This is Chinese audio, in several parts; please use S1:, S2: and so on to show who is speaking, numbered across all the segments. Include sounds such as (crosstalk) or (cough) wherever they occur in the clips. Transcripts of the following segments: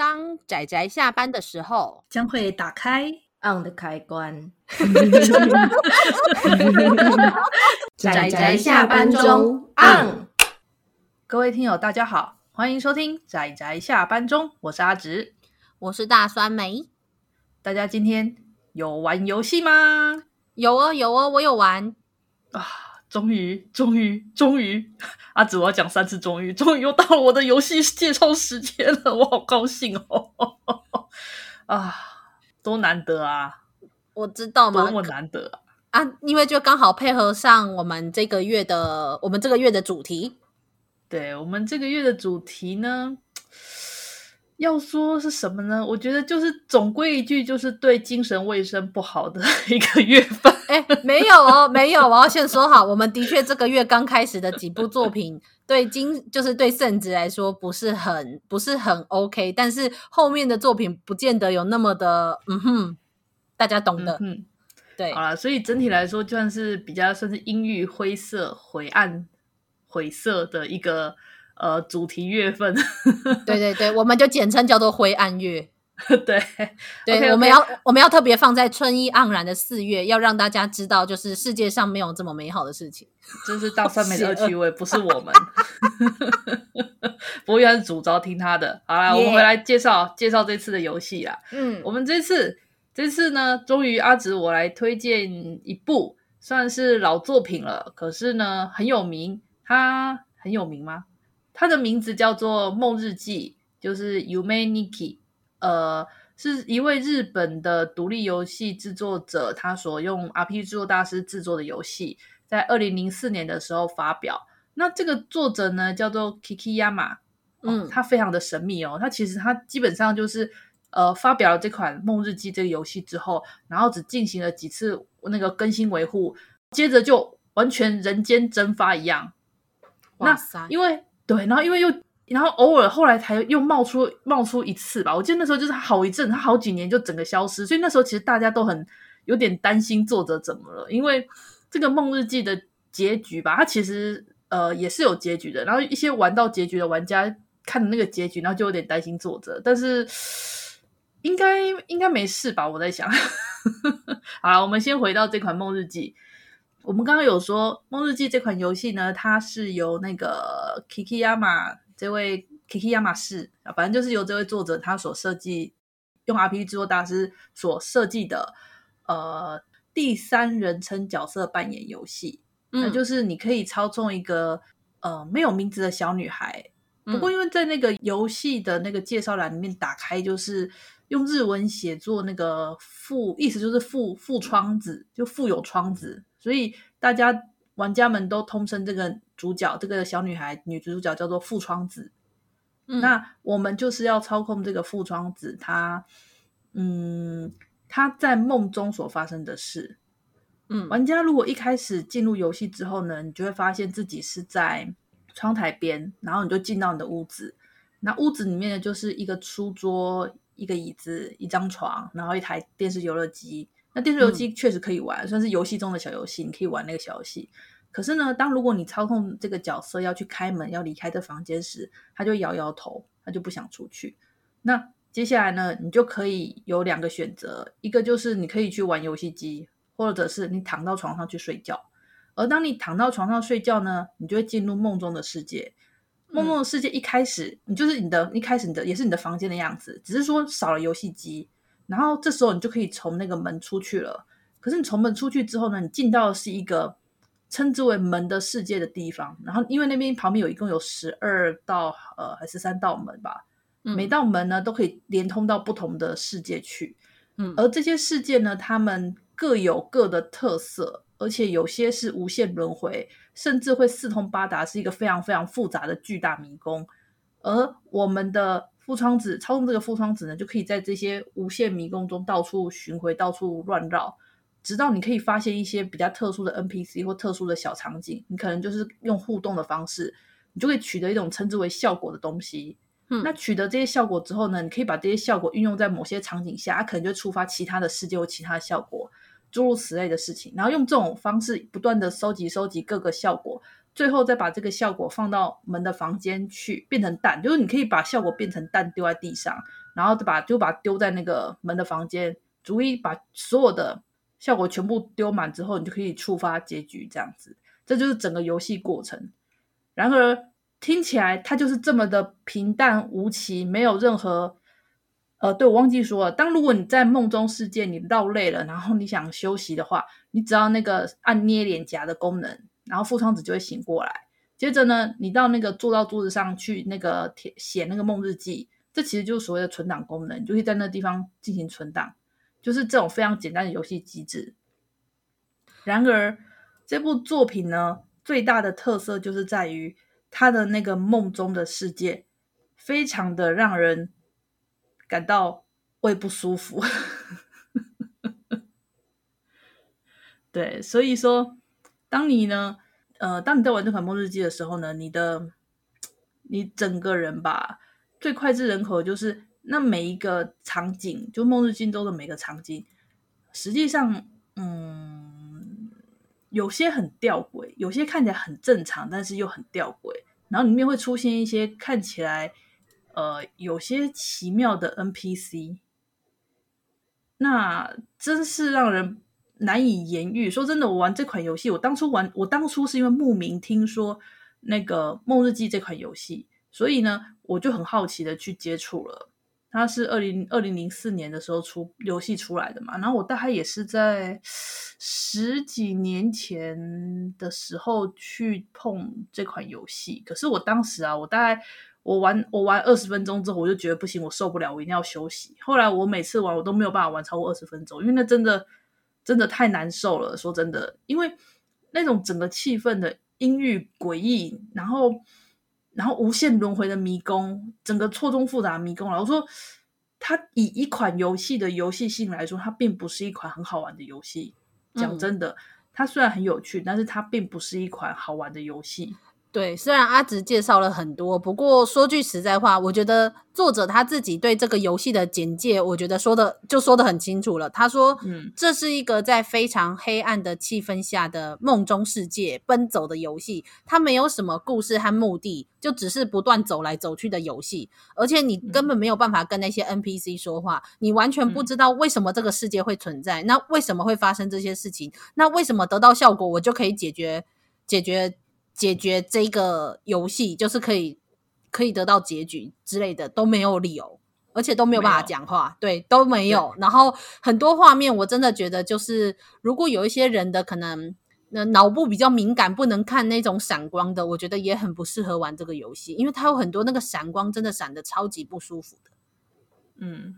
S1: 当仔仔下班的时候，
S2: 将会打开
S3: on 的开关。(laughs)
S1: 仔仔下班中 on。
S2: 各位听友，大家好，欢迎收听仔仔下班中，我是阿直，
S1: 我是大酸梅。
S2: 大家今天有玩游戏吗？
S1: 有哦，有哦，我有玩
S2: 啊！终于，终于，终于，(laughs) 阿紫，我要讲三次终于，终于又到了我的游戏介绍时间了，我好高兴哦！(laughs) 啊，多难得啊！
S1: 我知道吗？
S2: 多么难得
S1: 啊！啊，因为就刚好配合上我们这个月的我们这个月的主题。
S2: 对，我们这个月的主题呢，要说是什么呢？我觉得就是总归一句，就是对精神卫生不好的 (laughs) 一个月份。
S1: 哎，没有哦，没有，我要先说好，我们的确这个月刚开始的几部作品，对精就是对肾质来说不是很不是很 OK，但是后面的作品不见得有那么的，嗯哼，大家懂的，
S2: 嗯，
S1: 对，
S2: 好了，所以整体来说，就算是比较算是阴郁、灰色、灰暗、灰色的一个呃主题月份，
S1: 对对对，我们就简称叫做灰暗月。(laughs)
S2: 对
S1: 对，okay, okay. 我们要我们要特别放在春意盎然的四月，要让大家知道，就是世界上没有这么美好的事情。
S2: 这是大上面的趣味，不是我们。(laughs) 不过原是主招听他的。好啦.我们回来介绍介绍这次的游戏啦。
S1: 嗯，
S2: 我们这次这次呢，终于阿直我来推荐一部算是老作品了，可是呢很有名。它很有名吗？它的名字叫做《梦日记》，就是 Yume Nikki。呃，是一位日本的独立游戏制作者，他所用 RPG 制作大师制作的游戏，在二零零四年的时候发表。那这个作者呢，叫做 Kikiyama，嗯，他非常的神秘哦。他其实他基本上就是呃，发表了这款《梦日记》这个游戏之后，然后只进行了几次那个更新维护，接着就完全人间蒸发一样。
S1: 哇塞！
S2: 那因为对，然后因为又。然后偶尔后来才又冒出冒出一次吧，我记得那时候就是好一阵，他好几年就整个消失，所以那时候其实大家都很有点担心作者怎么了，因为这个《梦日记》的结局吧，它其实呃也是有结局的，然后一些玩到结局的玩家看那个结局，然后就有点担心作者，但是应该应该没事吧？我在想，(laughs) 好了，我们先回到这款《梦日记》，我们刚刚有说《梦日记》这款游戏呢，它是由那个 Kikiyama。这位 Kikiyama 是啊，反正就是由这位作者他所设计，用 RPG 制作大师所设计的呃第三人称角色扮演游戏，嗯，那就是你可以操纵一个呃没有名字的小女孩。不过因为在那个游戏的那个介绍栏里面打开，就是用日文写作那个富，意思就是富富窗子，就富有窗子，所以大家。玩家们都通称这个主角，这个小女孩女主角叫做富窗子。嗯，那我们就是要操控这个富窗子，她，嗯，她在梦中所发生的事。嗯，玩家如果一开始进入游戏之后呢，你就会发现自己是在窗台边，然后你就进到你的屋子。那屋子里面呢，就是一个书桌、一个椅子、一张床，然后一台电视游乐机。那电视游戏确实可以玩，嗯，算是游戏中的小游戏，你可以玩那个小游戏。可是呢，当如果你操控这个角色要去开门，要离开这房间时，他就摇摇头，他就不想出去。那接下来呢，你就可以有两个选择，一个就是你可以去玩游戏机，或者是你躺到床上去睡觉。而当你躺到床上睡觉呢，你就会进入梦中的世界。梦中的世界一开始，你就是你的一开始你的也是你的房间的样子，只是说少了游戏机。然后这时候你就可以从那个门出去了。可是你从门出去之后呢，你进到的是一个称之为门的世界的地方。然后因为那边旁边有一共有十二道呃还是三道门吧，嗯，每道门呢都可以连通到不同的世界去。嗯，而这些世界呢，他们各有各的特色，而且有些是无限轮回，甚至会四通八达，是一个非常非常复杂的巨大迷宫。而我们的富窗子操纵这个副窗子呢，就可以在这些无限迷宫中到处巡回、到处乱绕，直到你可以发现一些比较特殊的 NPC 或特殊的小场景。你可能就是用互动的方式，你就可以取得一种称之为效果的东西。嗯，那取得这些效果之后呢，你可以把这些效果运用在某些场景下，它可能就触发其他的世界或其他的效果，诸如此类的事情。然后用这种方式不断的收集、收集各个效果。最后再把这个效果放到门的房间去，变成蛋，就是你可以把效果变成蛋丢在地上，然后就把就把丢在那个门的房间，逐一把所有的效果全部丢满之后，你就可以触发结局，这样子，这就是整个游戏过程。然而听起来它就是这么的平淡无奇，没有任何。呃，对，我忘记说了。当如果你在梦中世界你绕累了，然后你想休息的话，你只要那个按捏脸颊的功能，然后富仓子就会醒过来。接着呢，你到那个坐到桌子上去那个写写那个梦日记，这其实就是所谓的存档功能，就可以在那地方进行存档，就是这种非常简单的游戏机制。然而，这部作品呢，最大的特色就是在于它的那个梦中的世界，非常的让人。感到胃不舒服，(laughs) 对，所以说，当你呢，呃，当你在玩这款梦日记的时候呢，你的，你整个人吧，最脍炙人口就是那每一个场景，就梦日记中的每个场景，实际上，嗯，有些很吊诡，有些看起来很正常，但是又很吊诡，然后里面会出现一些看起来。呃，有些奇妙的 NPC，那真是让人难以言喻。说真的，我玩这款游戏，我当初玩，我当初是因为慕名听说那个《梦日记》这款游戏，所以呢，我就很好奇的去接触了。它是二零二零零四年的时候出游戏出来的嘛，然后我大概也是在十几年前的时候去碰这款游戏。可是我当时啊，我大概。我玩我玩二十分钟之后，我就觉得不行，我受不了，我一定要休息。后来我每次玩，我都没有办法玩超过二十分钟，因为那真的真的太难受了。说真的，因为那种整个气氛的阴郁诡异，然后然后无限轮回的迷宫，整个错综复杂的迷宫。然后我说，它以一款游戏的游戏性来说，它并不是一款很好玩的游戏。讲真的，它虽然很有趣，但是它并不是一款好玩的游戏。
S1: 对，虽然阿直介绍了很多，不过说句实在话，我觉得作者他自己对这个游戏的简介，我觉得说的就说的很清楚了。他说，嗯，这是一个在非常黑暗的气氛下的梦中世界奔走的游戏，它没有什么故事和目的，就只是不断走来走去的游戏。而且你根本没有办法跟那些 NPC 说话，你完全不知道为什么这个世界会存在，那为什么会发生这些事情？那为什么得到效果我就可以解决解决？解决这个游戏就是可以可以得到结局之类的都没有理由，而且都没有办法讲话，对，都没有。然后很多画面我真的觉得就是，如果有一些人的可能那脑部比较敏感，不能看那种闪光的，我觉得也很不适合玩这个游戏，因为它有很多那个闪光真的闪的超级不舒服的。嗯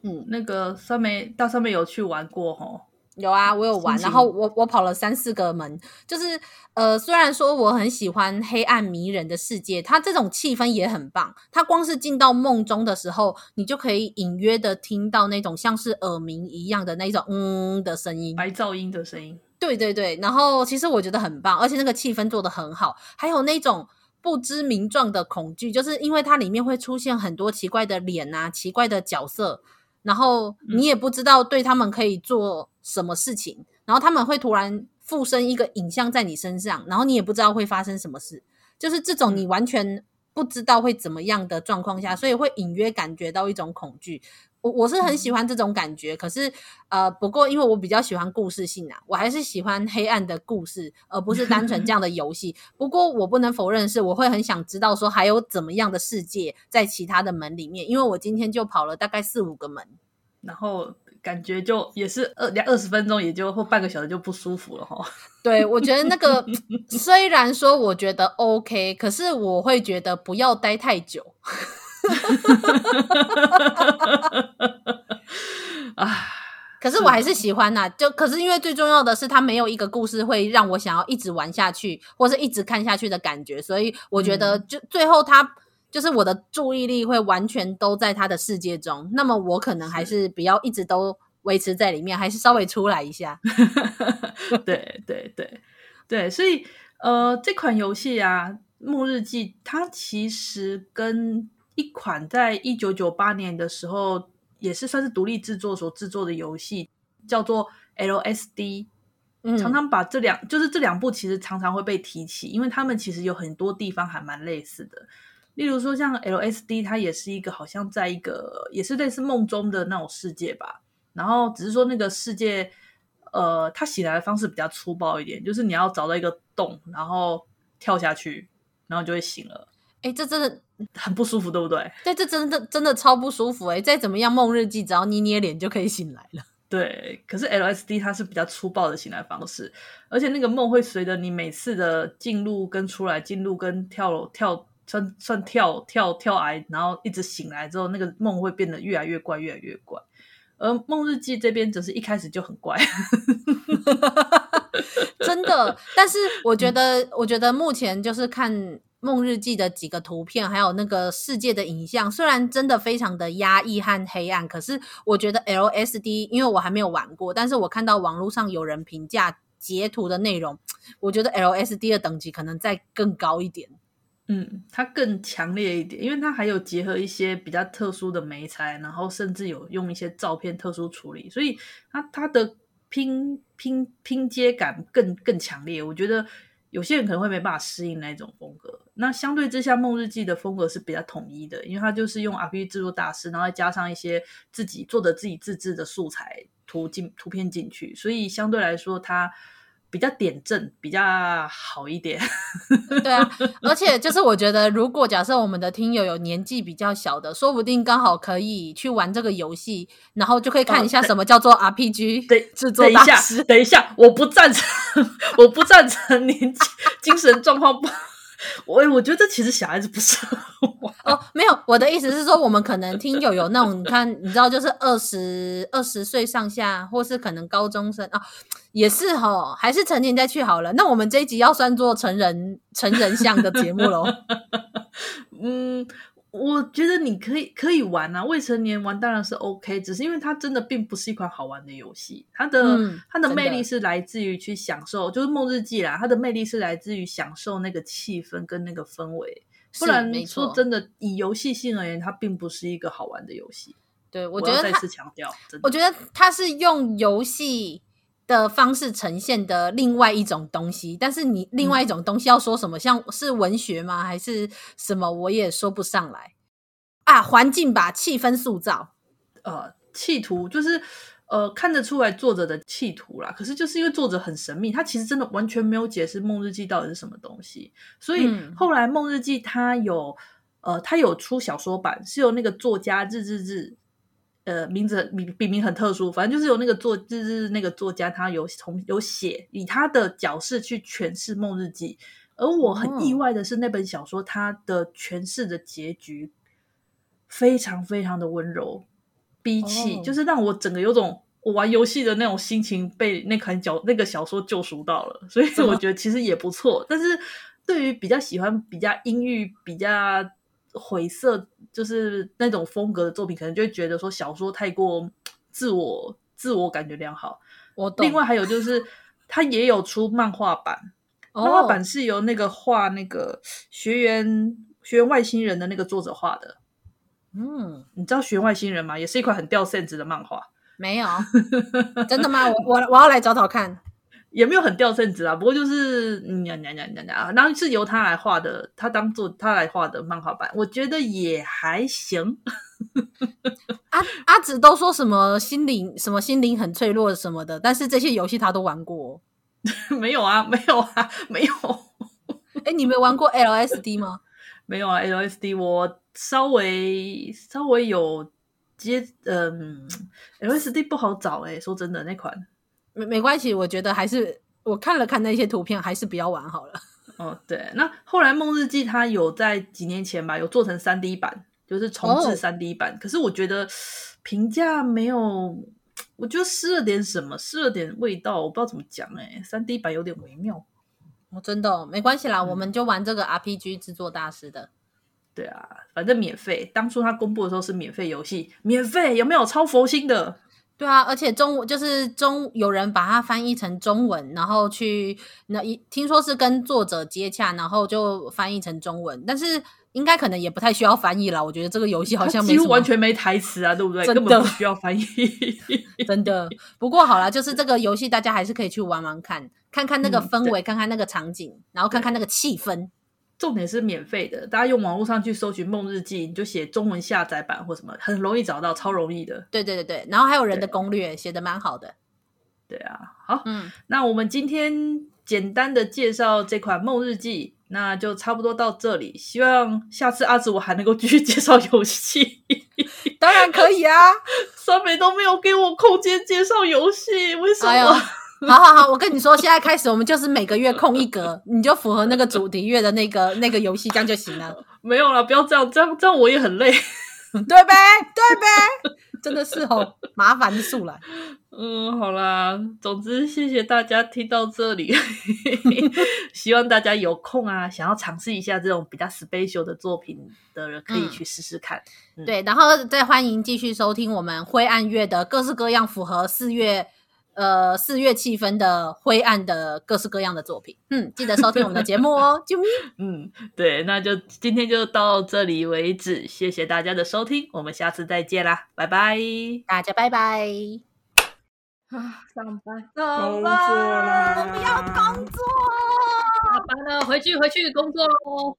S1: 嗯，那个上面到上面有去玩过吼。有啊，我有玩，然后我我跑了三四个门，就是呃，虽然说我很喜欢黑暗迷人的世界，它这种气氛也很棒。它光是进到梦中的时候，你就可以隐约的听到那种像是耳鸣一样的那种嗯的声音，白噪音的声音。对对对，然后其实我觉得很棒，而且那个气氛做的很好，还有那种不知名状的恐惧，就是因为它里面会出现很多奇怪的脸啊，奇怪的角色。然后你也不知道对他们可以做什么事情，嗯、然后他们会突然附身一个影像在你身上，然后你也不知道会发生什么事，就是这种你完全不知道会怎么样的状况下，所以会隐约感觉到一种恐惧。我我是很喜欢这种感觉，嗯、可是呃，不过因为我比较喜欢故事性啊，我还是喜欢黑暗的故事，而不是单纯这样的游戏。不过我不能否认是，我会很想知道说还有怎么样的世界在其他的门里面，因为我今天就跑了大概四五个门，然后感觉就也是二两二十分钟，也就或半个小时就不舒服了哈。(laughs) 对，我觉得那个虽然说我觉得 OK，可是我会觉得不要待太久。(laughs) 啊！(laughs) 可是我还是喜欢呐、啊，就可是因为最重要的是，它没有一个故事会让我想要一直玩下去，或是一直看下去的感觉，所以我觉得就最后它就是我的注意力会完全都在他的世界中，那么我可能还是不要一直都维持在里面，还是稍微出来一下。(laughs) 对对对对，所以呃，这款游戏啊，《末日记》它其实跟一款在一九九八年的时候也是算是独立制作所制作的游戏，叫做 LSD。嗯，常常把这两就是这两部其实常常会被提起，因为他们其实有很多地方还蛮类似的。
S2: 例如说像 LSD，它也是一个好像在一个也是类似梦中的那种世界吧。然后只是说那个世界，呃，它醒来的方式比较粗暴一点，就是你要找到一个洞，然后跳下去，然后就会醒了。
S1: 哎，这真的
S2: 很不舒服，对不对？
S1: 对，这真的真的超不舒服。哎，再怎么样梦日记，只要捏捏脸就可以醒来了。
S2: 对，可是 LSD 它是比较粗暴的醒来方式，而且那个梦会随着你每次的进入跟出来，进入跟跳跳算算跳跳跳癌，然后一直醒来之后，那个梦会变得越来越怪，越来越怪。而梦日记这边则是一开始就很怪，(laughs)
S1: 真的。但是我觉得，我觉得目前就是看。梦日记的几个图片，还有那个世界的影像，虽然真的非常的压抑和黑暗，可是我觉得 LSD，因为我还没有玩过，但是我看到网络上有人评价截图的内容，我觉得 LSD 的等级可能再更高一点。
S2: 嗯，它更强烈一点，因为它还有结合一些比较特殊的媒材，然后甚至有用一些照片特殊处理，所以它它的拼拼拼接感更更强烈。我觉得。有些人可能会没办法适应那种风格，那相对之下，梦日记的风格是比较统一的，因为它就是用 RPG 制作大师，然后再加上一些自己做的自己自制的素材图进图片进去，所以相对来说它。比较点阵比较好一点，
S1: 对啊，而且就是我觉得，如果假设我们的听友有年纪比较小的，说不定刚好可以去玩这个游戏，然后就可以看一下什么叫做 RPG。
S2: 对，制作大师，等一下，我不赞成，(laughs) 我不赞成年纪精神状况不好。(laughs) 我我觉得其实小孩子不适合玩
S1: 哦，没有，我的意思是说，我们可能听友有那种，你看，你知道，就是二十二十岁上下，或是可能高中生啊，也是哈，还是成年再去好了。那我们这一集要算作成人成人向的节目喽？(laughs)
S2: 嗯。我觉得你可以可以玩啊，未成年玩当然是 OK，只是因为它真的并不是一款好玩的游戏，它的、嗯、它的魅力是来自于去享受，就是梦日记啦，它的魅力是来自于享受那个气氛跟那个氛围，不然说真的，以游戏性而言，它并不是一个好玩的游戏。
S1: 对，我觉得
S2: 再次强调，
S1: 我觉得它是用游戏的方式呈现的另外一种东西，但是你另外一种东西要说什么？嗯、像是文学吗？还是什么？我也说不上来啊。环境吧，气氛塑造，
S2: 呃，企图就是呃看得出来作者的企图啦。可是就是因为作者很神秘，他其实真的完全没有解释《梦日记》到底是什么东西。所以后来《梦日记》他有呃，他有出小说版，是由那个作家日日日。呃，名字笔笔名很特殊，反正就是有那个作，就是那个作家，他有从有写以他的角色去诠释《梦日记》，而我很意外的是，那本小说它的诠释的结局非常非常的温柔，比起、哦、就是让我整个有种我玩游戏的那种心情被那款小那个小说救赎到了，所以我觉得其实也不错。但是对于比较喜欢比较阴郁比较。灰色就是那种风格的作品，可能就会觉得说小说太过自我、自我感觉良好。
S1: 我懂。
S2: 另外还有就是，他也有出漫画版，漫画版是由那个画那个学员学员外星人的那个作者画的。嗯，你知道学员外星人吗？也是一款很掉线子的漫画。
S1: 没有，真的吗？我我我要来找找看。
S2: 也没有很掉圣子啊，不过就是嗯呀呀呀呀呀，然后是由他来画的，他当做他来画的漫画版，我觉得也还行。
S1: 阿阿紫都说什么心灵什么心灵很脆弱什么的，但是这些游戏他都玩过。(laughs)
S2: 没有啊，没有啊，没有。
S1: 哎，你没玩过 LSD 吗？(laughs)
S2: 没有啊，LSD 我稍微稍微有接，嗯，LSD 不好找哎、欸，说真的那款。
S1: 没没关系，我觉得还是我看了看那些图片，还是不要玩好了。(laughs)
S2: 哦，对，那后来《梦日记》它有在几年前吧，有做成三 D 版，就是重置三 D 版。哦、可是我觉得评价没有，我觉得失了点什么，失了点味道，我不知道怎么讲哎、欸。三 D 版有点微妙。
S1: 我、哦、真的、哦、没关系啦、嗯，我们就玩这个 RPG 制作大师的。
S2: 对啊，反正免费。当初他公布的时候是免费游戏，免费有没有超佛心的？
S1: 对啊，而且中文就是中有人把它翻译成中文，然后去那一听说是跟作者接洽，然后就翻译成中文，但是应该可能也不太需要翻译了。我觉得这个游戏好像没几乎
S2: 完全没台词啊，对不对？根本不需要翻译，
S1: 真的。不过好啦，就是这个游戏大家还是可以去玩玩看，看看那个氛围，看看那个场景，然后看看那个气氛。
S2: 重点是免费的，大家用网络上去搜寻《梦日记》，你就写中文下载版或什么，很容易找到，超容易的。
S1: 对对对对，然后还有人的攻略写的蛮好的。
S2: 对啊，好，嗯，那我们今天简单的介绍这款《梦日记》，那就差不多到这里。希望下次阿紫我还能够继续 (laughs) 介绍游戏。
S1: 当然可以啊，
S2: 三美都没有给我空间介绍游戏，为什么？哎 (laughs)
S1: 好好好，我跟你说，现在开始我们就是每个月空一格，(laughs) 你就符合那个主题月的那个那个游戏，这样就行了。
S2: 没有了，不要这样，这样这样我也很累，(laughs)
S1: 对呗？对呗？真的是哦，麻烦素来。
S2: 嗯，好啦，总之谢谢大家听到这里，希望大家有空啊，想要尝试一下这种比较 special 的作品的人，可以去试试看。
S1: 嗯嗯、对，然后再欢迎继续收听我们灰暗月的各式各样符合四月。呃，四月气氛的灰暗的各式各样的作品，嗯，记得收听我们的节目哦，啾咪。(laughs)
S2: 嗯，对，那就今天就到这里为止，谢谢大家的收听，我们下次再见啦，拜拜，
S1: 大家拜拜。
S2: 啊，上班，
S1: 工作啦，我不要工作，
S2: 下班了，回去回去工作喽。